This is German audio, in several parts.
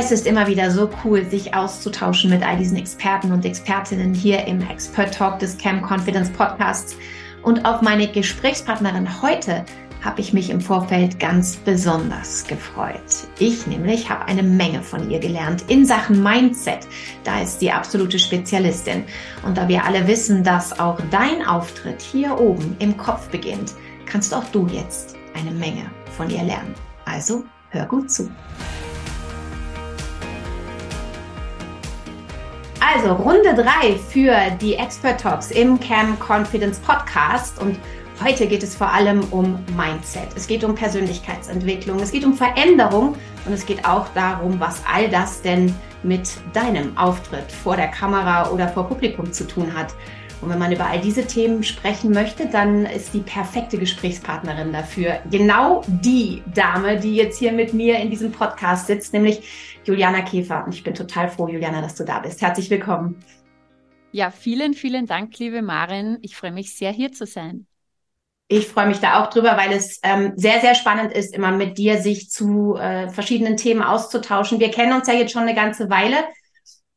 Es ist immer wieder so cool, sich auszutauschen mit all diesen Experten und Expertinnen hier im Expert Talk des Cam Confidence Podcasts. Und auf meine Gesprächspartnerin heute habe ich mich im Vorfeld ganz besonders gefreut. Ich nämlich habe eine Menge von ihr gelernt in Sachen Mindset. Da ist sie absolute Spezialistin. Und da wir alle wissen, dass auch dein Auftritt hier oben im Kopf beginnt, kannst auch du jetzt eine Menge von ihr lernen. Also hör gut zu. Also Runde 3 für die Expert Talks im Cam Confidence Podcast und heute geht es vor allem um Mindset. Es geht um Persönlichkeitsentwicklung, es geht um Veränderung und es geht auch darum, was all das denn mit deinem Auftritt vor der Kamera oder vor Publikum zu tun hat. Und wenn man über all diese Themen sprechen möchte, dann ist die perfekte Gesprächspartnerin dafür genau die Dame, die jetzt hier mit mir in diesem Podcast sitzt, nämlich Juliana Käfer. Und ich bin total froh, Juliana, dass du da bist. Herzlich willkommen. Ja, vielen, vielen Dank, liebe Marin. Ich freue mich sehr, hier zu sein. Ich freue mich da auch drüber, weil es ähm, sehr, sehr spannend ist, immer mit dir sich zu äh, verschiedenen Themen auszutauschen. Wir kennen uns ja jetzt schon eine ganze Weile.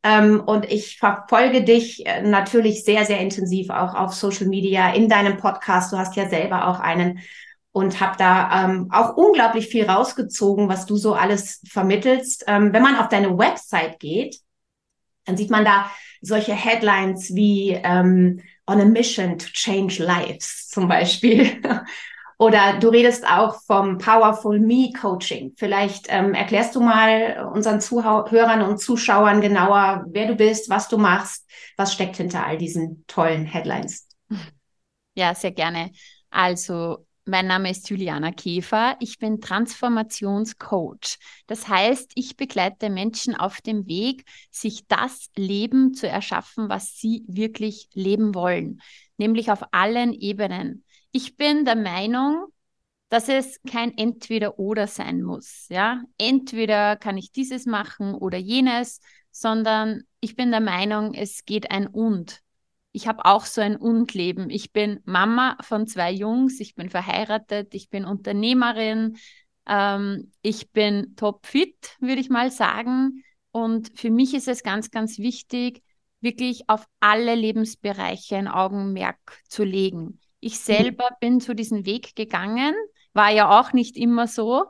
Ähm, und ich verfolge dich äh, natürlich sehr, sehr intensiv auch auf Social Media, in deinem Podcast. Du hast ja selber auch einen und habe da ähm, auch unglaublich viel rausgezogen, was du so alles vermittelst. Ähm, wenn man auf deine Website geht, dann sieht man da solche Headlines wie ähm, On a Mission to Change Lives zum Beispiel. Oder du redest auch vom Powerful Me Coaching. Vielleicht ähm, erklärst du mal unseren Zuhörern und Zuschauern genauer, wer du bist, was du machst, was steckt hinter all diesen tollen Headlines. Ja, sehr gerne. Also, mein Name ist Juliana Käfer. Ich bin Transformationscoach. Das heißt, ich begleite Menschen auf dem Weg, sich das Leben zu erschaffen, was sie wirklich leben wollen, nämlich auf allen Ebenen ich bin der Meinung, dass es kein Entweder-Oder sein muss. Ja, entweder kann ich dieses machen oder jenes, sondern ich bin der Meinung, es geht ein Und. Ich habe auch so ein Und-Leben. Ich bin Mama von zwei Jungs, ich bin verheiratet, ich bin Unternehmerin, ähm, ich bin topfit, würde ich mal sagen. Und für mich ist es ganz, ganz wichtig, wirklich auf alle Lebensbereiche ein Augenmerk zu legen. Ich mhm. selber bin zu diesem Weg gegangen, war ja auch nicht immer so,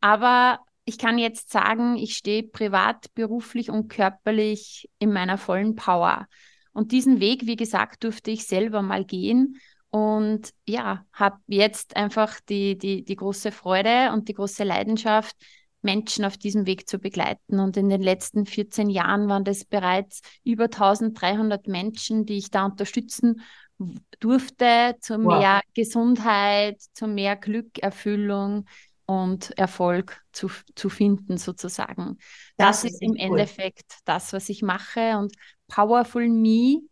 aber ich kann jetzt sagen, ich stehe privat, beruflich und körperlich in meiner vollen Power. Und diesen Weg, wie gesagt, durfte ich selber mal gehen und ja, habe jetzt einfach die, die, die große Freude und die große Leidenschaft, Menschen auf diesem Weg zu begleiten. Und in den letzten 14 Jahren waren das bereits über 1300 Menschen, die ich da unterstützen durfte, zu wow. mehr Gesundheit, zu mehr Glück, Erfüllung und Erfolg zu, zu finden, sozusagen. Das, das ist im cool. Endeffekt das, was ich mache. Und Powerful Me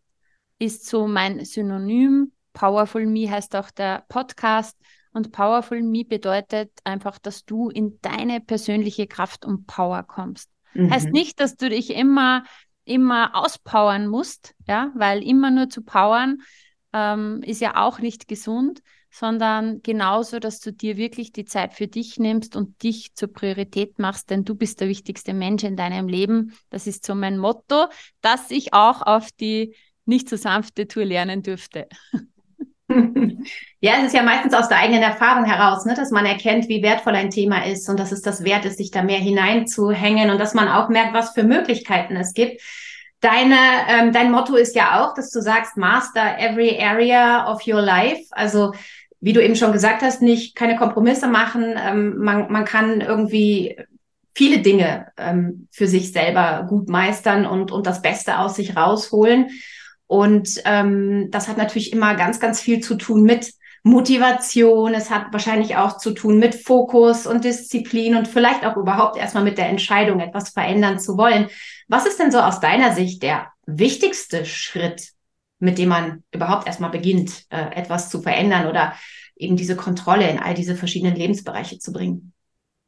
ist so mein Synonym. Powerful Me heißt auch der Podcast. Und Powerful Me bedeutet einfach, dass du in deine persönliche Kraft und Power kommst. Mhm. Heißt nicht, dass du dich immer, immer auspowern musst, ja, weil immer nur zu powern ähm, ist ja auch nicht gesund, sondern genauso, dass du dir wirklich die Zeit für dich nimmst und dich zur Priorität machst, denn du bist der wichtigste Mensch in deinem Leben. Das ist so mein Motto, das ich auch auf die nicht so sanfte Tour lernen dürfte. Ja, es ist ja meistens aus der eigenen Erfahrung heraus, ne, dass man erkennt, wie wertvoll ein Thema ist und dass es das wert ist, sich da mehr hineinzuhängen und dass man auch merkt, was für Möglichkeiten es gibt. Deine, ähm, dein Motto ist ja auch, dass du sagst, master every area of your life. Also wie du eben schon gesagt hast, nicht keine Kompromisse machen. Ähm, man, man kann irgendwie viele Dinge ähm, für sich selber gut meistern und, und das Beste aus sich rausholen. Und ähm, das hat natürlich immer ganz, ganz viel zu tun mit Motivation. Es hat wahrscheinlich auch zu tun mit Fokus und Disziplin und vielleicht auch überhaupt erstmal mit der Entscheidung, etwas verändern zu wollen. Was ist denn so aus deiner Sicht der wichtigste Schritt, mit dem man überhaupt erstmal beginnt, äh, etwas zu verändern oder eben diese Kontrolle in all diese verschiedenen Lebensbereiche zu bringen?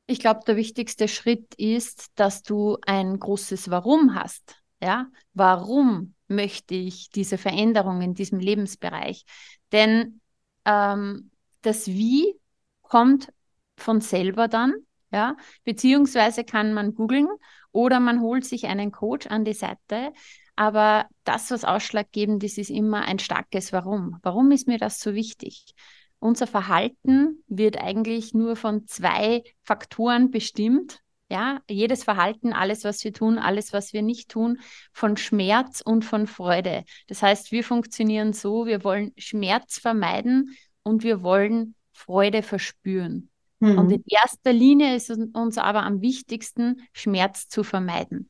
Ich glaube, der wichtigste Schritt ist, dass du ein großes Warum hast. Ja, warum möchte ich diese Veränderung in diesem Lebensbereich? Denn ähm, das Wie kommt von selber dann, ja, beziehungsweise kann man googeln oder man holt sich einen Coach an die Seite. Aber das, was ausschlaggebend ist, ist immer ein starkes Warum. Warum ist mir das so wichtig? Unser Verhalten wird eigentlich nur von zwei Faktoren bestimmt. Ja, jedes Verhalten, alles, was wir tun, alles, was wir nicht tun, von Schmerz und von Freude. Das heißt, wir funktionieren so, wir wollen Schmerz vermeiden und wir wollen Freude verspüren. Mhm. Und in erster Linie ist uns aber am wichtigsten, Schmerz zu vermeiden.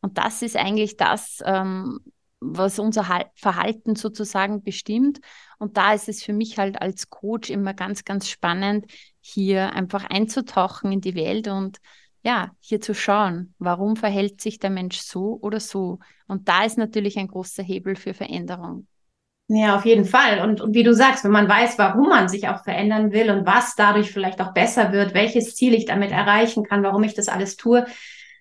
Und das ist eigentlich das, ähm, was unser Verhalten sozusagen bestimmt. Und da ist es für mich halt als Coach immer ganz, ganz spannend, hier einfach einzutauchen in die Welt und ja, hier zu schauen, warum verhält sich der Mensch so oder so. Und da ist natürlich ein großer Hebel für Veränderung. Ja, auf jeden Fall. Und, und wie du sagst, wenn man weiß, warum man sich auch verändern will und was dadurch vielleicht auch besser wird, welches Ziel ich damit erreichen kann, warum ich das alles tue,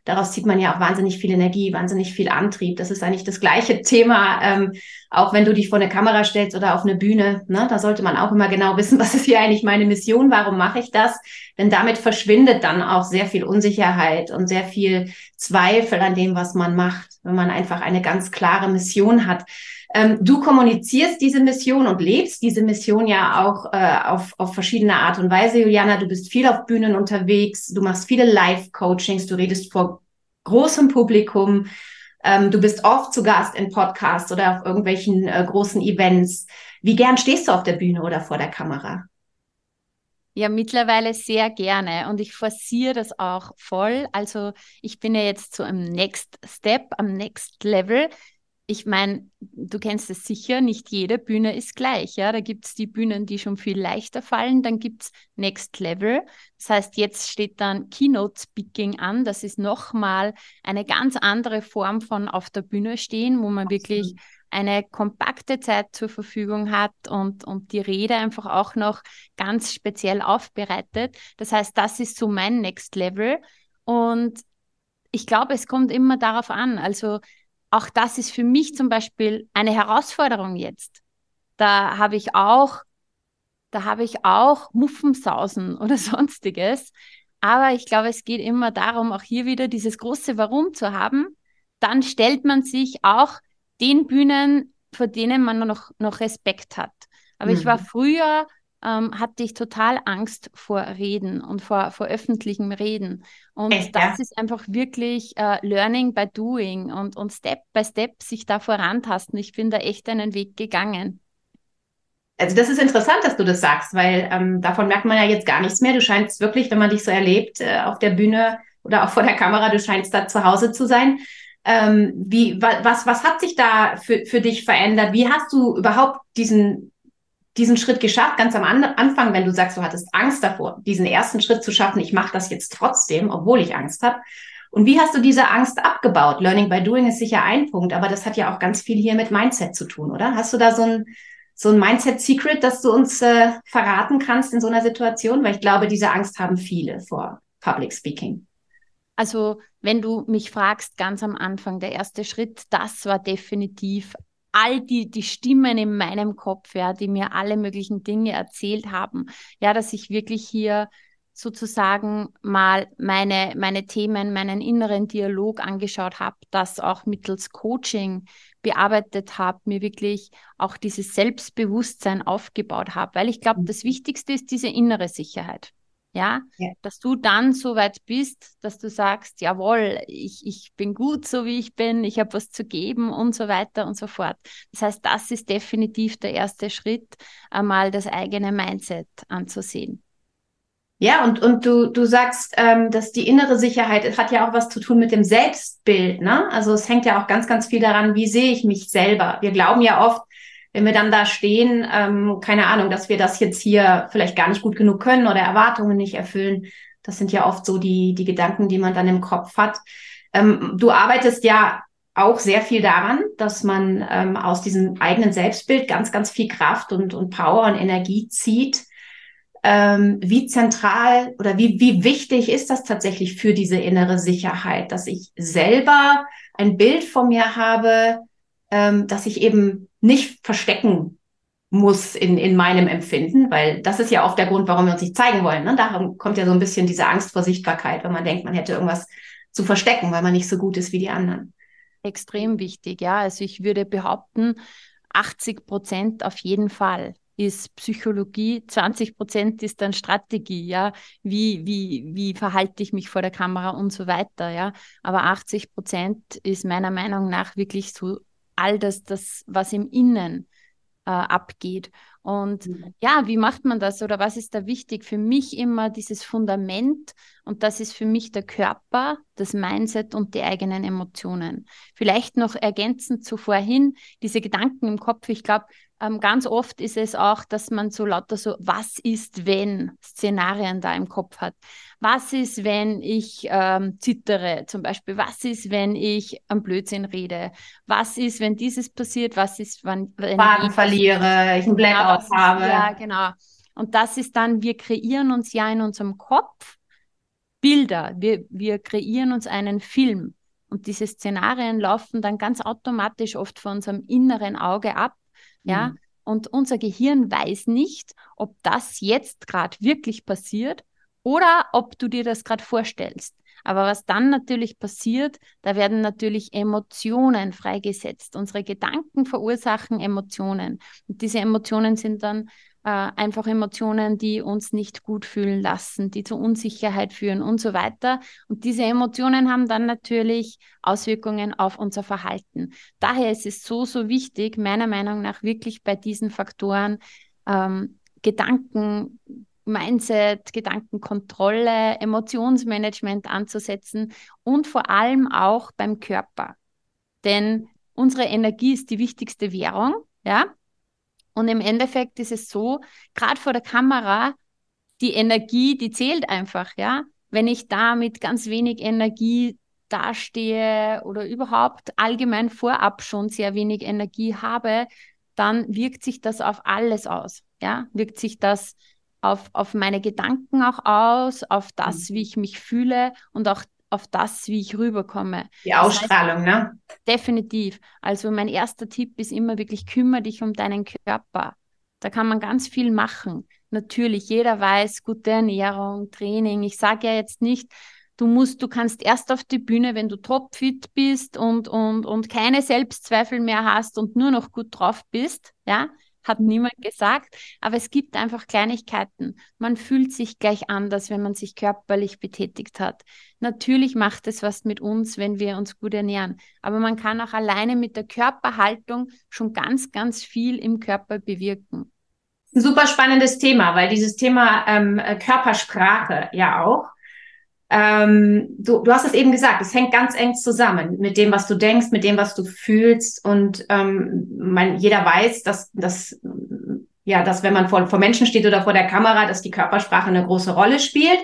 daraus zieht man ja auch wahnsinnig viel Energie, wahnsinnig viel Antrieb. Das ist eigentlich das gleiche Thema, ähm, auch wenn du dich vor eine Kamera stellst oder auf eine Bühne. Ne? Da sollte man auch immer genau wissen, was ist hier eigentlich meine Mission, warum mache ich das? Denn damit verschwindet dann auch sehr viel Unsicherheit und sehr viel Zweifel an dem, was man macht, wenn man einfach eine ganz klare Mission hat. Ähm, du kommunizierst diese Mission und lebst diese Mission ja auch äh, auf, auf verschiedene Art und Weise, Juliana. Du bist viel auf Bühnen unterwegs, du machst viele Live-Coachings, du redest vor großem Publikum, ähm, du bist oft zu Gast in Podcasts oder auf irgendwelchen äh, großen Events. Wie gern stehst du auf der Bühne oder vor der Kamera? Ja, mittlerweile sehr gerne und ich forciere das auch voll. Also ich bin ja jetzt so im Next Step, am Next Level ich meine, du kennst es sicher, nicht jede Bühne ist gleich. Ja? Da gibt es die Bühnen, die schon viel leichter fallen. Dann gibt es Next Level. Das heißt, jetzt steht dann Keynote Speaking an. Das ist nochmal eine ganz andere Form von auf der Bühne stehen, wo man Absolut. wirklich eine kompakte Zeit zur Verfügung hat und, und die Rede einfach auch noch ganz speziell aufbereitet. Das heißt, das ist so mein Next Level. Und ich glaube, es kommt immer darauf an. Also auch das ist für mich zum Beispiel eine Herausforderung jetzt. Da habe ich auch, da habe ich auch Muffensausen oder sonstiges. Aber ich glaube, es geht immer darum, auch hier wieder dieses große Warum zu haben. Dann stellt man sich auch den Bühnen, vor denen man noch, noch Respekt hat. Aber mhm. ich war mhm. früher ähm, hatte ich total Angst vor Reden und vor, vor öffentlichem Reden. Und Echt, das ja? ist einfach wirklich äh, Learning by Doing und, und Step by Step sich da vorantasten. Ich bin da echt einen Weg gegangen. Also das ist interessant, dass du das sagst, weil ähm, davon merkt man ja jetzt gar nichts mehr. Du scheinst wirklich, wenn man dich so erlebt äh, auf der Bühne oder auch vor der Kamera, du scheinst da zu Hause zu sein. Ähm, wie, was, was hat sich da für, für dich verändert? Wie hast du überhaupt diesen diesen Schritt geschafft, ganz am Anfang, wenn du sagst, du hattest Angst davor, diesen ersten Schritt zu schaffen, ich mache das jetzt trotzdem, obwohl ich Angst habe. Und wie hast du diese Angst abgebaut? Learning by Doing ist sicher ein Punkt, aber das hat ja auch ganz viel hier mit Mindset zu tun, oder? Hast du da so ein, so ein Mindset-Secret, das du uns äh, verraten kannst in so einer Situation? Weil ich glaube, diese Angst haben viele vor Public Speaking. Also, wenn du mich fragst, ganz am Anfang, der erste Schritt, das war definitiv all die, die Stimmen in meinem Kopf, ja, die mir alle möglichen Dinge erzählt haben, ja, dass ich wirklich hier sozusagen mal meine, meine Themen, meinen inneren Dialog angeschaut habe, das auch mittels Coaching bearbeitet habe, mir wirklich auch dieses Selbstbewusstsein aufgebaut habe, weil ich glaube, mhm. das Wichtigste ist diese innere Sicherheit. Ja? ja? dass du dann so weit bist, dass du sagst, jawohl, ich, ich bin gut so wie ich bin, ich habe was zu geben und so weiter und so fort. Das heißt, das ist definitiv der erste Schritt, einmal das eigene Mindset anzusehen. Ja, und, und du, du sagst, ähm, dass die innere Sicherheit hat ja auch was zu tun mit dem Selbstbild, ne? Also es hängt ja auch ganz, ganz viel daran, wie sehe ich mich selber. Wir glauben ja oft, wenn wir dann da stehen, ähm, keine Ahnung, dass wir das jetzt hier vielleicht gar nicht gut genug können oder Erwartungen nicht erfüllen. Das sind ja oft so die, die Gedanken, die man dann im Kopf hat. Ähm, du arbeitest ja auch sehr viel daran, dass man ähm, aus diesem eigenen Selbstbild ganz, ganz viel Kraft und, und Power und Energie zieht. Ähm, wie zentral oder wie, wie wichtig ist das tatsächlich für diese innere Sicherheit, dass ich selber ein Bild von mir habe, ähm, dass ich eben nicht verstecken muss in, in meinem Empfinden, weil das ist ja oft der Grund, warum wir uns nicht zeigen wollen. Ne? Darum kommt ja so ein bisschen diese Angst vor Sichtbarkeit, wenn man denkt, man hätte irgendwas zu verstecken, weil man nicht so gut ist wie die anderen. Extrem wichtig, ja. Also ich würde behaupten, 80 Prozent auf jeden Fall ist Psychologie, 20 Prozent ist dann Strategie, ja, wie, wie, wie verhalte ich mich vor der Kamera und so weiter, ja. Aber 80 Prozent ist meiner Meinung nach wirklich so all das, das was im Innen äh, abgeht. Und mhm. ja, wie macht man das oder was ist da wichtig? Für mich immer dieses Fundament und das ist für mich der Körper, das Mindset und die eigenen Emotionen. Vielleicht noch ergänzend zu vorhin, diese Gedanken im Kopf. Ich glaube, ähm, ganz oft ist es auch, dass man so lauter so, was ist, wenn Szenarien da im Kopf hat. Was ist, wenn ich ähm, zittere zum Beispiel? Was ist, wenn ich am Blödsinn rede? Was ist, wenn dieses passiert? Was ist, wenn, wenn Faden ich verliere, ich einen Blackout genau, habe? ja, genau. Und das ist dann, wir kreieren uns ja in unserem Kopf Bilder. Wir, wir kreieren uns einen Film. Und diese Szenarien laufen dann ganz automatisch oft vor unserem inneren Auge ab ja. Mhm. Und unser Gehirn weiß nicht, ob das jetzt gerade wirklich passiert oder ob du dir das gerade vorstellst. Aber was dann natürlich passiert, da werden natürlich Emotionen freigesetzt. Unsere Gedanken verursachen Emotionen. Und diese Emotionen sind dann äh, einfach Emotionen, die uns nicht gut fühlen lassen, die zu Unsicherheit führen und so weiter. Und diese Emotionen haben dann natürlich Auswirkungen auf unser Verhalten. Daher ist es so, so wichtig, meiner Meinung nach wirklich bei diesen Faktoren ähm, Gedanken, Mindset, Gedankenkontrolle, Emotionsmanagement anzusetzen und vor allem auch beim Körper. Denn unsere Energie ist die wichtigste Währung, ja. Und im Endeffekt ist es so, gerade vor der Kamera, die Energie, die zählt einfach, ja. Wenn ich da mit ganz wenig Energie dastehe oder überhaupt allgemein vorab schon sehr wenig Energie habe, dann wirkt sich das auf alles aus, ja. Wirkt sich das auf, auf meine Gedanken auch aus, auf das, mhm. wie ich mich fühle und auch auf das, wie ich rüberkomme. Die Ausstrahlung, das heißt, ne? Definitiv. Also mein erster Tipp ist immer wirklich, kümmere dich um deinen Körper. Da kann man ganz viel machen. Natürlich, jeder weiß, gute Ernährung, Training. Ich sage ja jetzt nicht, du musst, du kannst erst auf die Bühne, wenn du topfit bist und, und, und keine Selbstzweifel mehr hast und nur noch gut drauf bist, ja hat niemand gesagt, aber es gibt einfach Kleinigkeiten. Man fühlt sich gleich anders, wenn man sich körperlich betätigt hat. Natürlich macht es was mit uns, wenn wir uns gut ernähren, aber man kann auch alleine mit der Körperhaltung schon ganz, ganz viel im Körper bewirken. Ein super spannendes Thema, weil dieses Thema ähm, Körpersprache ja auch ähm, du, du hast es eben gesagt, es hängt ganz eng zusammen mit dem, was du denkst, mit dem, was du fühlst. Und ähm, man, jeder weiß, dass, dass, ja, dass wenn man vor, vor Menschen steht oder vor der Kamera, dass die Körpersprache eine große Rolle spielt.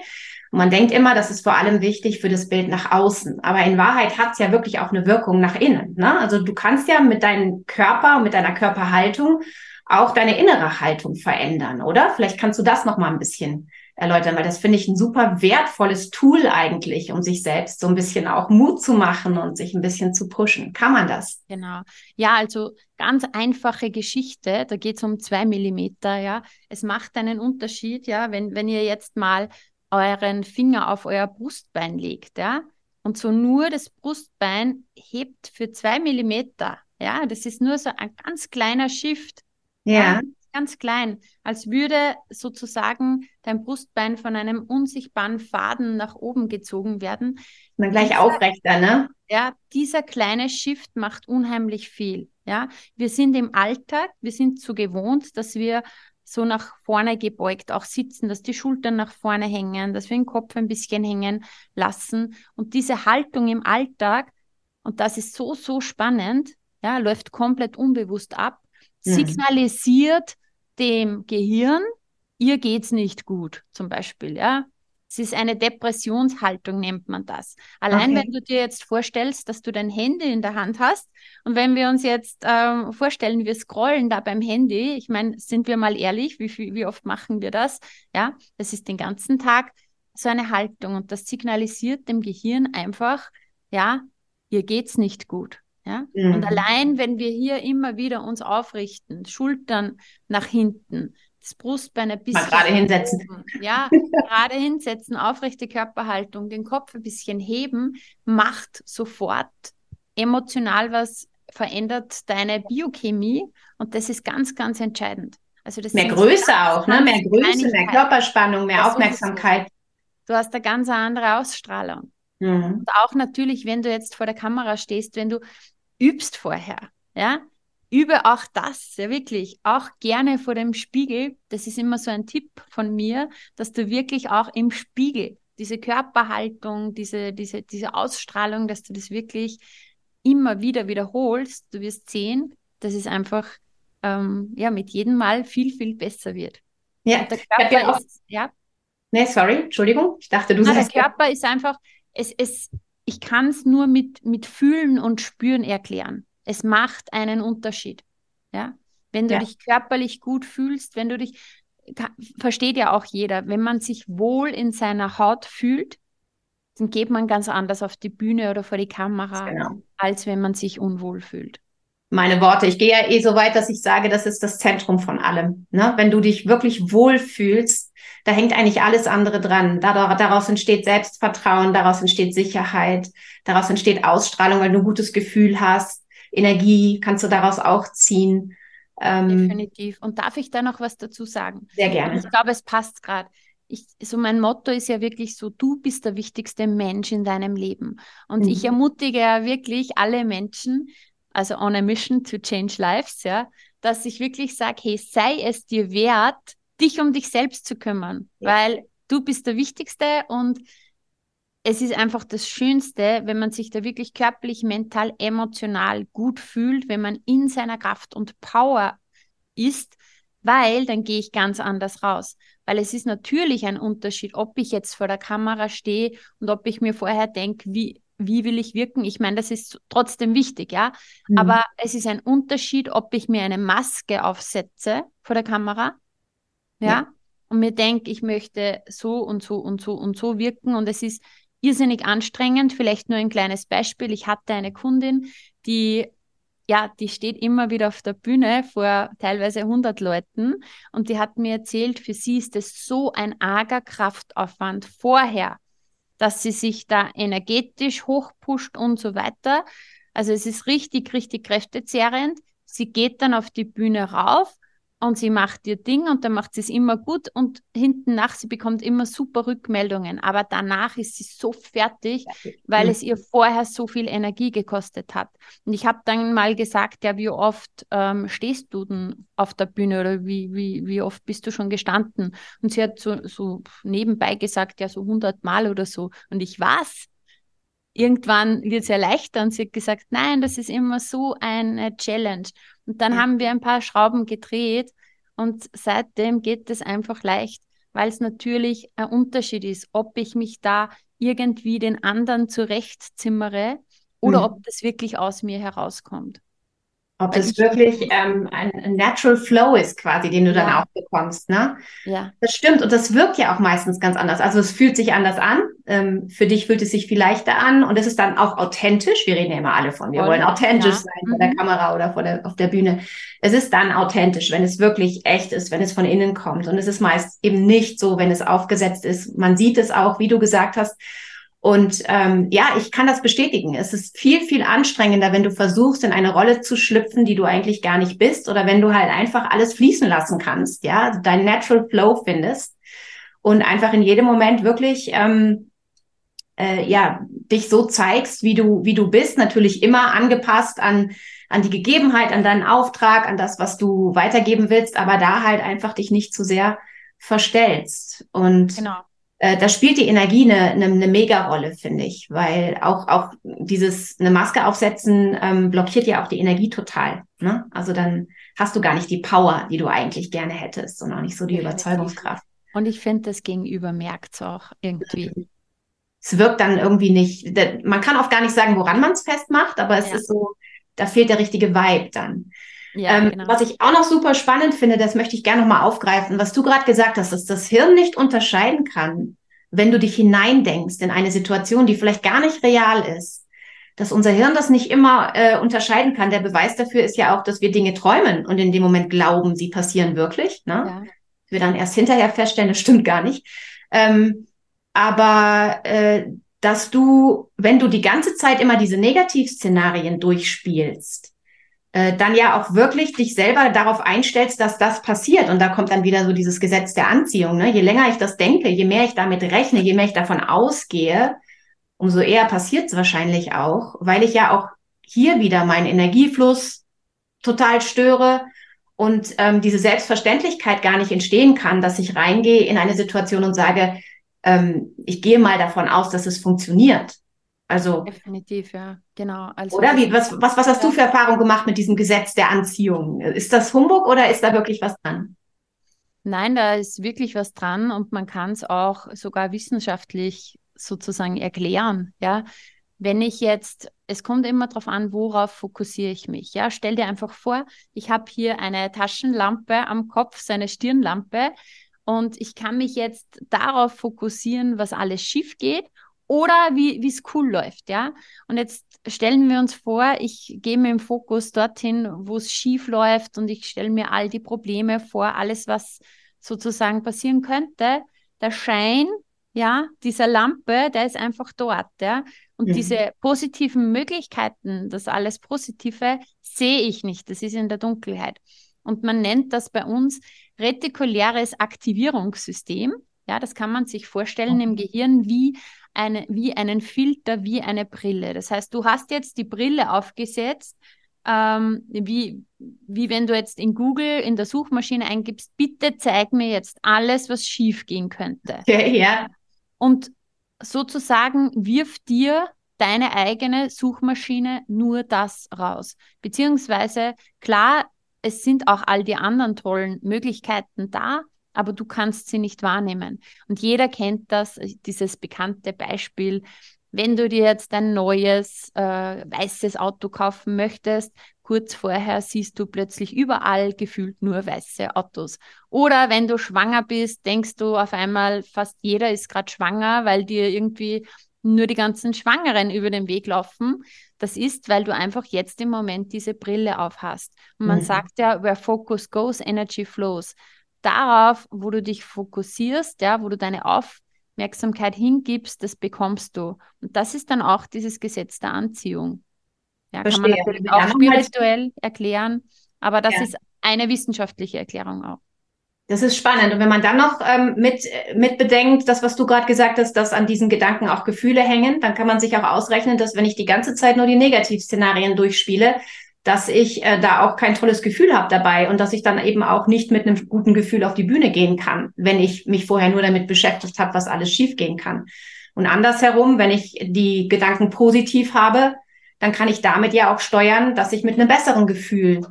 Und man denkt immer, das ist vor allem wichtig für das Bild nach außen. Aber in Wahrheit hat es ja wirklich auch eine Wirkung nach innen. Ne? Also du kannst ja mit deinem Körper mit deiner Körperhaltung auch deine innere Haltung verändern, oder? Vielleicht kannst du das noch mal ein bisschen erläutern, weil das finde ich ein super wertvolles Tool eigentlich, um sich selbst so ein bisschen auch Mut zu machen und sich ein bisschen zu pushen. Kann man das? Genau. Ja, also ganz einfache Geschichte, da geht es um zwei Millimeter, ja. Es macht einen Unterschied, ja, wenn, wenn ihr jetzt mal euren Finger auf euer Brustbein legt, ja, und so nur das Brustbein hebt für zwei Millimeter, ja, das ist nur so ein ganz kleiner Shift. Ja. ja ganz klein, als würde sozusagen dein Brustbein von einem unsichtbaren Faden nach oben gezogen werden. Dann gleich dieser, aufrechter, ne? Ja, dieser kleine Shift macht unheimlich viel. Ja, wir sind im Alltag, wir sind so gewohnt, dass wir so nach vorne gebeugt auch sitzen, dass die Schultern nach vorne hängen, dass wir den Kopf ein bisschen hängen lassen. Und diese Haltung im Alltag, und das ist so, so spannend, ja, läuft komplett unbewusst ab, mhm. signalisiert, dem Gehirn, ihr geht's nicht gut, zum Beispiel, ja. Es ist eine Depressionshaltung, nennt man das. Allein okay. wenn du dir jetzt vorstellst, dass du dein Handy in der Hand hast und wenn wir uns jetzt ähm, vorstellen, wir scrollen da beim Handy, ich meine, sind wir mal ehrlich, wie, viel, wie oft machen wir das? Ja, das ist den ganzen Tag so eine Haltung und das signalisiert dem Gehirn einfach, ja, ihr geht's nicht gut. Ja? Mhm. Und allein, wenn wir hier immer wieder uns aufrichten, Schultern nach hinten, das Brustbein ein bisschen. Mal gerade hinsetzen. Oben. Ja, gerade hinsetzen, aufrechte Körperhaltung, den Kopf ein bisschen heben, macht sofort emotional was, verändert deine Biochemie und das ist ganz, ganz entscheidend. Also das mehr Größe ganz, auch, ne? mehr Größe, mehr Körperspannung, mehr Aufmerksamkeit. Du hast eine ganz andere Ausstrahlung. Mhm. Und auch natürlich, wenn du jetzt vor der Kamera stehst, wenn du übst vorher, ja, übe auch das, ja wirklich, auch gerne vor dem Spiegel. Das ist immer so ein Tipp von mir, dass du wirklich auch im Spiegel diese Körperhaltung, diese, diese, diese Ausstrahlung, dass du das wirklich immer wieder wiederholst. Du wirst sehen, dass es einfach ähm, ja, mit jedem Mal viel, viel besser wird. Ja, Und der Körper ja ist, ja. Nee, sorry, Entschuldigung. Ich dachte, du Na, sagst. Der Körper ist einfach, es, es, ich kann es nur mit, mit Fühlen und Spüren erklären. Es macht einen Unterschied. Ja? Wenn du ja. dich körperlich gut fühlst, wenn du dich, versteht ja auch jeder, wenn man sich wohl in seiner Haut fühlt, dann geht man ganz anders auf die Bühne oder vor die Kamera, genau. als wenn man sich unwohl fühlt. Meine Worte. Ich gehe ja eh so weit, dass ich sage, das ist das Zentrum von allem. Ne? Wenn du dich wirklich wohlfühlst, da hängt eigentlich alles andere dran. Daraus entsteht Selbstvertrauen, daraus entsteht Sicherheit, daraus entsteht Ausstrahlung, weil du ein gutes Gefühl hast. Energie kannst du daraus auch ziehen. Ähm, Definitiv. Und darf ich da noch was dazu sagen? Sehr gerne. Ich glaube, es passt gerade. Ich, so mein Motto ist ja wirklich so, du bist der wichtigste Mensch in deinem Leben. Und mhm. ich ermutige ja wirklich alle Menschen, also on a mission to change lives, ja, dass ich wirklich sage, hey, sei es dir wert, dich um dich selbst zu kümmern, ja. weil du bist der Wichtigste und es ist einfach das Schönste, wenn man sich da wirklich körperlich, mental, emotional gut fühlt, wenn man in seiner Kraft und Power ist, weil dann gehe ich ganz anders raus. Weil es ist natürlich ein Unterschied, ob ich jetzt vor der Kamera stehe und ob ich mir vorher denke, wie, wie will ich wirken? Ich meine, das ist trotzdem wichtig, ja. Mhm. Aber es ist ein Unterschied, ob ich mir eine Maske aufsetze vor der Kamera, ja, ja. und mir denke, ich möchte so und so und so und so wirken und es ist irrsinnig anstrengend. Vielleicht nur ein kleines Beispiel. Ich hatte eine Kundin, die ja, die steht immer wieder auf der Bühne vor teilweise 100 Leuten und die hat mir erzählt, für sie ist es so ein arger Kraftaufwand vorher, dass sie sich da energetisch hochpusht und so weiter. Also es ist richtig, richtig kräftezehrend. Sie geht dann auf die Bühne rauf und sie macht ihr Ding und dann macht sie es immer gut und hinten nach, sie bekommt immer super Rückmeldungen, aber danach ist sie so fertig, weil es ihr vorher so viel Energie gekostet hat. Und ich habe dann mal gesagt, ja, wie oft ähm, stehst du denn auf der Bühne oder wie, wie, wie oft bist du schon gestanden? Und sie hat so, so nebenbei gesagt, ja, so 100 Mal oder so. Und ich was? Irgendwann wird es erleichtern. Sie hat gesagt, nein, das ist immer so eine Challenge. Und dann ja. haben wir ein paar Schrauben gedreht und seitdem geht es einfach leicht, weil es natürlich ein Unterschied ist, ob ich mich da irgendwie den anderen zurechtzimmere oder mhm. ob das wirklich aus mir herauskommt. Ob das wirklich ähm, ein, Natural Flow ist, quasi, den du ja. dann auch bekommst. Ne? Ja. Das stimmt. Und das wirkt ja auch meistens ganz anders. Also es fühlt sich anders an. Ähm, für dich fühlt es sich viel leichter an. Und es ist dann auch authentisch. Wir reden ja immer alle von. Wir Voll. wollen authentisch ja. sein vor der mhm. Kamera oder vor der, auf der Bühne. Es ist dann authentisch, wenn es wirklich echt ist, wenn es von innen kommt. Und es ist meist eben nicht so, wenn es aufgesetzt ist. Man sieht es auch, wie du gesagt hast. Und ähm, ja, ich kann das bestätigen. Es ist viel, viel anstrengender, wenn du versuchst, in eine Rolle zu schlüpfen, die du eigentlich gar nicht bist, oder wenn du halt einfach alles fließen lassen kannst, ja, also dein Natural Flow findest und einfach in jedem Moment wirklich ähm, äh, ja dich so zeigst, wie du wie du bist, natürlich immer angepasst an an die Gegebenheit, an deinen Auftrag, an das, was du weitergeben willst, aber da halt einfach dich nicht zu sehr verstellst. Und genau äh, da spielt die Energie eine, eine, eine Mega-Rolle, finde ich, weil auch, auch dieses, eine Maske aufsetzen ähm, blockiert ja auch die Energie total. Ne? Also dann hast du gar nicht die Power, die du eigentlich gerne hättest und auch nicht so die Überzeugungskraft. Und ich finde, das Gegenüber merkt es auch irgendwie. Es wirkt dann irgendwie nicht, man kann auch gar nicht sagen, woran man es festmacht, aber es ja. ist so, da fehlt der richtige Vibe dann. Ja, ähm, genau. Was ich auch noch super spannend finde, das möchte ich gerne nochmal aufgreifen, was du gerade gesagt hast, dass das Hirn nicht unterscheiden kann, wenn du dich hineindenkst in eine Situation, die vielleicht gar nicht real ist, dass unser Hirn das nicht immer äh, unterscheiden kann. Der Beweis dafür ist ja auch, dass wir Dinge träumen und in dem Moment glauben, sie passieren wirklich. Ne? Ja. Wir dann erst hinterher feststellen, das stimmt gar nicht. Ähm, aber äh, dass du, wenn du die ganze Zeit immer diese Negativszenarien durchspielst, äh, dann ja auch wirklich dich selber darauf einstellst, dass das passiert. Und da kommt dann wieder so dieses Gesetz der Anziehung. Ne? Je länger ich das denke, je mehr ich damit rechne, je mehr ich davon ausgehe, umso eher passiert es wahrscheinlich auch, weil ich ja auch hier wieder meinen Energiefluss total störe und ähm, diese Selbstverständlichkeit gar nicht entstehen kann, dass ich reingehe in eine Situation und sage, ähm, ich gehe mal davon aus, dass es funktioniert. Also definitiv, ja, genau. Also, oder wie? Was, was, was hast ja. du für Erfahrungen gemacht mit diesem Gesetz der Anziehung? Ist das Humbug oder ist da wirklich was dran? Nein, da ist wirklich was dran und man kann es auch sogar wissenschaftlich sozusagen erklären. Ja, wenn ich jetzt, es kommt immer darauf an, worauf fokussiere ich mich. Ja, stell dir einfach vor, ich habe hier eine Taschenlampe am Kopf, so eine Stirnlampe, und ich kann mich jetzt darauf fokussieren, was alles schief geht oder wie es cool läuft. Ja, und jetzt stellen wir uns vor, ich gehe mit dem Fokus dorthin, wo es schief läuft, und ich stelle mir all die Probleme vor, alles, was sozusagen passieren könnte. Der Schein ja, dieser Lampe, der ist einfach dort, ja. Und mhm. diese positiven Möglichkeiten, das alles Positive, sehe ich nicht. Das ist in der Dunkelheit. Und man nennt das bei uns retikuläres Aktivierungssystem. Ja, das kann man sich vorstellen okay. im Gehirn wie eine, wie einen Filter, wie eine Brille. Das heißt, du hast jetzt die Brille aufgesetzt, ähm, wie, wie wenn du jetzt in Google in der Suchmaschine eingibst, bitte zeig mir jetzt alles, was schief gehen könnte. Okay, ja und sozusagen wirft dir deine eigene Suchmaschine nur das raus. Beziehungsweise, klar, es sind auch all die anderen tollen Möglichkeiten da, aber du kannst sie nicht wahrnehmen. Und jeder kennt das, dieses bekannte Beispiel. Wenn du dir jetzt ein neues äh, weißes Auto kaufen möchtest, kurz vorher siehst du plötzlich überall gefühlt nur weiße Autos. Oder wenn du schwanger bist, denkst du auf einmal, fast jeder ist gerade schwanger, weil dir irgendwie nur die ganzen Schwangeren über den Weg laufen. Das ist, weil du einfach jetzt im Moment diese Brille auf hast. Und man mhm. sagt ja, where focus goes, energy flows. Darauf, wo du dich fokussierst, ja, wo du deine Aufmerksamkeit hingibst, das bekommst du. Und das ist dann auch dieses Gesetz der Anziehung. Ja, Verstehe. kann man natürlich auch spirituell erklären, aber das ja. ist eine wissenschaftliche Erklärung auch. Das ist spannend. Und wenn man dann noch ähm, mit, mit bedenkt, das, was du gerade gesagt hast, dass an diesen Gedanken auch Gefühle hängen, dann kann man sich auch ausrechnen, dass wenn ich die ganze Zeit nur die Negativszenarien durchspiele, dass ich äh, da auch kein tolles Gefühl habe dabei und dass ich dann eben auch nicht mit einem guten Gefühl auf die Bühne gehen kann, wenn ich mich vorher nur damit beschäftigt habe, was alles schiefgehen kann. Und andersherum, wenn ich die Gedanken positiv habe, dann kann ich damit ja auch steuern, dass ich mit einem besseren Gefühl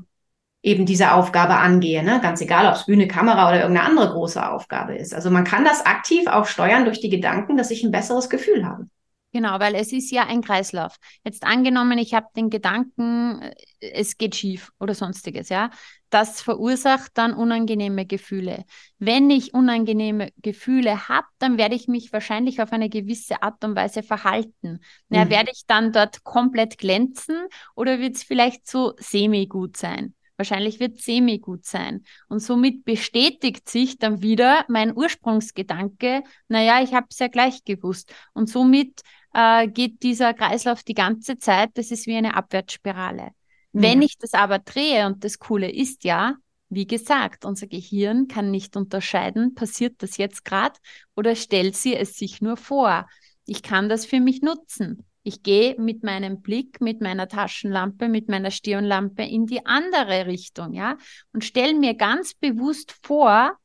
eben diese Aufgabe angehe. Ne? Ganz egal, ob es Bühne, Kamera oder irgendeine andere große Aufgabe ist. Also man kann das aktiv auch steuern durch die Gedanken, dass ich ein besseres Gefühl habe. Genau, weil es ist ja ein Kreislauf. Jetzt angenommen, ich habe den Gedanken, äh, es geht schief oder sonstiges, ja. Das verursacht dann unangenehme Gefühle. Wenn ich unangenehme Gefühle habe, dann werde ich mich wahrscheinlich auf eine gewisse Art und Weise verhalten. Mhm. Ja, werde ich dann dort komplett glänzen oder wird es vielleicht so semi-gut sein? Wahrscheinlich wird semi gut sein. Und somit bestätigt sich dann wieder mein Ursprungsgedanke, naja, ich habe es ja gleich gewusst. Und somit äh, geht dieser Kreislauf die ganze Zeit, das ist wie eine Abwärtsspirale. Mhm. Wenn ich das aber drehe, und das Coole ist ja, wie gesagt, unser Gehirn kann nicht unterscheiden, passiert das jetzt gerade oder stellt sie es sich nur vor. Ich kann das für mich nutzen. Ich gehe mit meinem Blick, mit meiner Taschenlampe, mit meiner Stirnlampe in die andere Richtung, ja, und stelle mir ganz bewusst vor,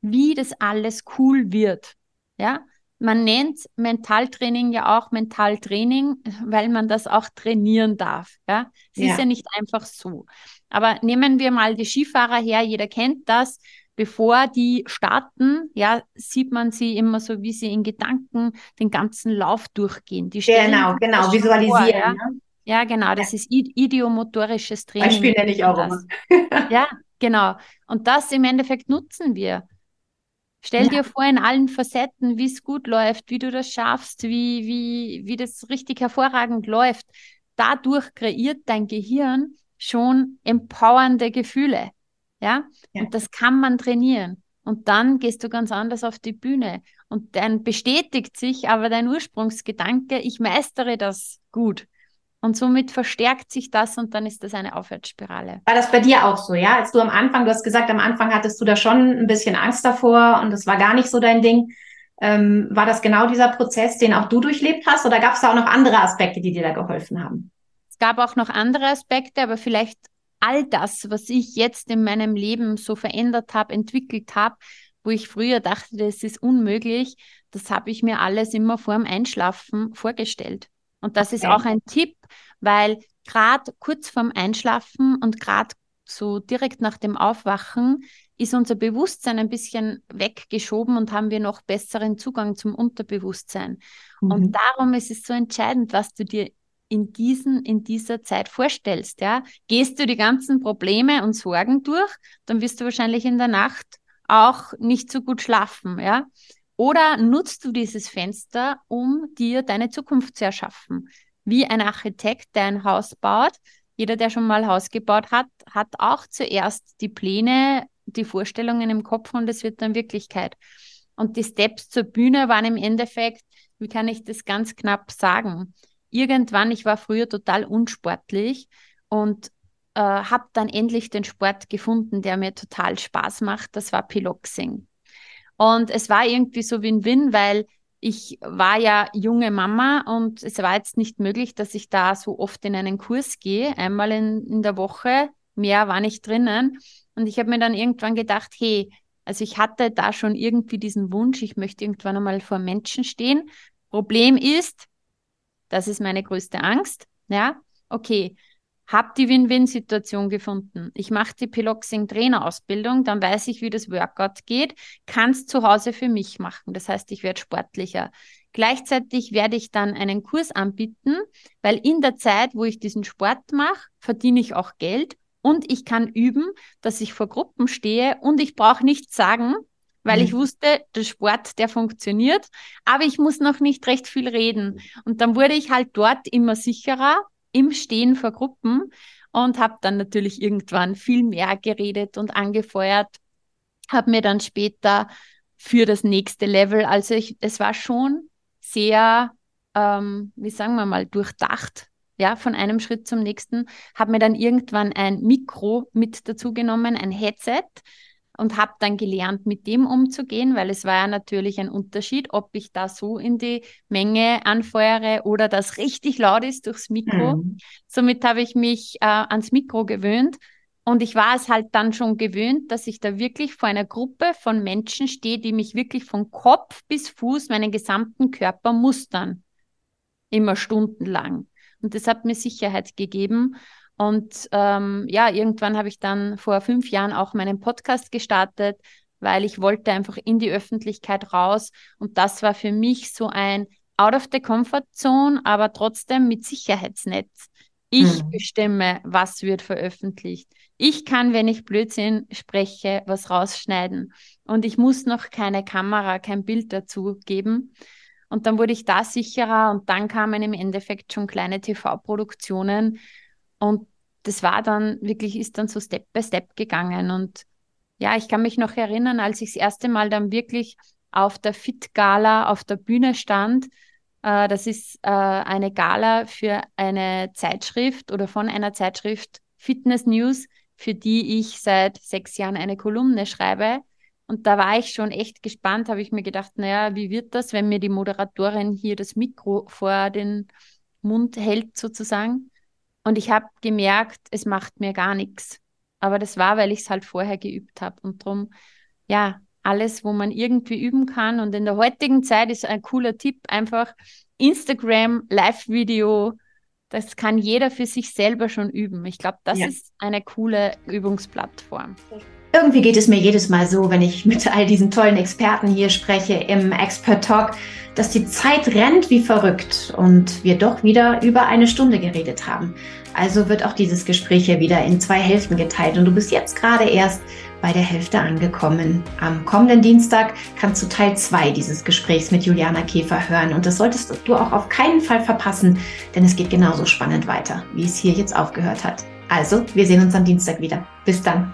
wie das alles cool wird, ja man nennt Mentaltraining ja auch Mentaltraining, weil man das auch trainieren darf. Ja, es ja. ist ja nicht einfach so. Aber nehmen wir mal die Skifahrer her, jeder kennt das. Bevor die starten, ja, sieht man sie immer so, wie sie in Gedanken den ganzen Lauf durchgehen. Die genau, genau, visualisieren. Vor, ja? Ja? ja? genau, das ja. ist idiomotorisches Training. Beispiel nenne ich auch immer. ja, genau. Und das im Endeffekt nutzen wir. Stell ja. dir vor, in allen Facetten, wie es gut läuft, wie du das schaffst, wie, wie, wie das richtig hervorragend läuft. Dadurch kreiert dein Gehirn schon empowernde Gefühle. Ja? ja? Und das kann man trainieren. und dann gehst du ganz anders auf die Bühne und dann bestätigt sich aber dein Ursprungsgedanke, ich meistere das gut. Und somit verstärkt sich das und dann ist das eine Aufwärtsspirale. War das bei dir auch so, ja? Als du am Anfang, du hast gesagt, am Anfang hattest du da schon ein bisschen Angst davor und das war gar nicht so dein Ding. Ähm, war das genau dieser Prozess, den auch du durchlebt hast oder gab es da auch noch andere Aspekte, die dir da geholfen haben? Es gab auch noch andere Aspekte, aber vielleicht all das, was ich jetzt in meinem Leben so verändert habe, entwickelt habe, wo ich früher dachte, das ist unmöglich, das habe ich mir alles immer vor dem Einschlafen vorgestellt. Und das okay. ist auch ein Tipp, weil gerade kurz vorm Einschlafen und gerade so direkt nach dem Aufwachen ist unser Bewusstsein ein bisschen weggeschoben und haben wir noch besseren Zugang zum Unterbewusstsein. Mhm. Und darum ist es so entscheidend, was du dir in, diesen, in dieser Zeit vorstellst. Ja? Gehst du die ganzen Probleme und Sorgen durch, dann wirst du wahrscheinlich in der Nacht auch nicht so gut schlafen. Ja? Oder nutzt du dieses Fenster, um dir deine Zukunft zu erschaffen? Wie ein Architekt, der ein Haus baut. Jeder, der schon mal Haus gebaut hat, hat auch zuerst die Pläne, die Vorstellungen im Kopf und es wird dann Wirklichkeit. Und die Steps zur Bühne waren im Endeffekt, wie kann ich das ganz knapp sagen? Irgendwann, ich war früher total unsportlich und äh, habe dann endlich den Sport gefunden, der mir total Spaß macht. Das war Piloxing. Und es war irgendwie so Win-Win, weil ich war ja junge Mama und es war jetzt nicht möglich, dass ich da so oft in einen Kurs gehe, einmal in, in der Woche. Mehr war nicht drinnen. Und ich habe mir dann irgendwann gedacht, hey, also ich hatte da schon irgendwie diesen Wunsch, ich möchte irgendwann einmal vor Menschen stehen. Problem ist, das ist meine größte Angst. Ja, okay. Hab die Win-Win-Situation gefunden. Ich mache die Piloxing-Trainerausbildung, dann weiß ich, wie das Workout geht, kann es zu Hause für mich machen. Das heißt, ich werde sportlicher. Gleichzeitig werde ich dann einen Kurs anbieten, weil in der Zeit, wo ich diesen Sport mache, verdiene ich auch Geld und ich kann üben, dass ich vor Gruppen stehe und ich brauche nichts sagen, weil mhm. ich wusste, der Sport, der funktioniert, aber ich muss noch nicht recht viel reden. Und dann wurde ich halt dort immer sicherer im Stehen vor Gruppen und habe dann natürlich irgendwann viel mehr geredet und angefeuert, habe mir dann später für das nächste Level, also ich, es war schon sehr, ähm, wie sagen wir mal, durchdacht, ja, von einem Schritt zum nächsten, habe mir dann irgendwann ein Mikro mit dazu genommen, ein Headset, und habe dann gelernt, mit dem umzugehen, weil es war ja natürlich ein Unterschied, ob ich da so in die Menge anfeuere oder das richtig laut ist durchs Mikro. Mhm. Somit habe ich mich äh, ans Mikro gewöhnt und ich war es halt dann schon gewöhnt, dass ich da wirklich vor einer Gruppe von Menschen stehe, die mich wirklich von Kopf bis Fuß, meinen gesamten Körper mustern. Immer stundenlang. Und das hat mir Sicherheit gegeben. Und ähm, ja, irgendwann habe ich dann vor fünf Jahren auch meinen Podcast gestartet, weil ich wollte einfach in die Öffentlichkeit raus. Und das war für mich so ein Out of the Comfort Zone, aber trotzdem mit Sicherheitsnetz. Ich mhm. bestimme, was wird veröffentlicht. Ich kann, wenn ich Blödsinn spreche, was rausschneiden. Und ich muss noch keine Kamera, kein Bild dazu geben. Und dann wurde ich da sicherer und dann kamen im Endeffekt schon kleine TV-Produktionen. Und das war dann wirklich, ist dann so Step by Step gegangen. Und ja, ich kann mich noch erinnern, als ich das erste Mal dann wirklich auf der Fit-Gala auf der Bühne stand. Äh, das ist äh, eine Gala für eine Zeitschrift oder von einer Zeitschrift Fitness News, für die ich seit sechs Jahren eine Kolumne schreibe. Und da war ich schon echt gespannt, habe ich mir gedacht, naja, wie wird das, wenn mir die Moderatorin hier das Mikro vor den Mund hält sozusagen? Und ich habe gemerkt, es macht mir gar nichts. Aber das war, weil ich es halt vorher geübt habe. Und darum, ja, alles, wo man irgendwie üben kann. Und in der heutigen Zeit ist ein cooler Tipp einfach Instagram, Live-Video. Das kann jeder für sich selber schon üben. Ich glaube, das ja. ist eine coole Übungsplattform. Irgendwie geht es mir jedes Mal so, wenn ich mit all diesen tollen Experten hier spreche im Expert Talk, dass die Zeit rennt wie verrückt und wir doch wieder über eine Stunde geredet haben. Also wird auch dieses Gespräch hier wieder in zwei Hälften geteilt und du bist jetzt gerade erst bei der Hälfte angekommen. Am kommenden Dienstag kannst du Teil 2 dieses Gesprächs mit Juliana Käfer hören und das solltest du auch auf keinen Fall verpassen, denn es geht genauso spannend weiter, wie es hier jetzt aufgehört hat. Also, wir sehen uns am Dienstag wieder. Bis dann.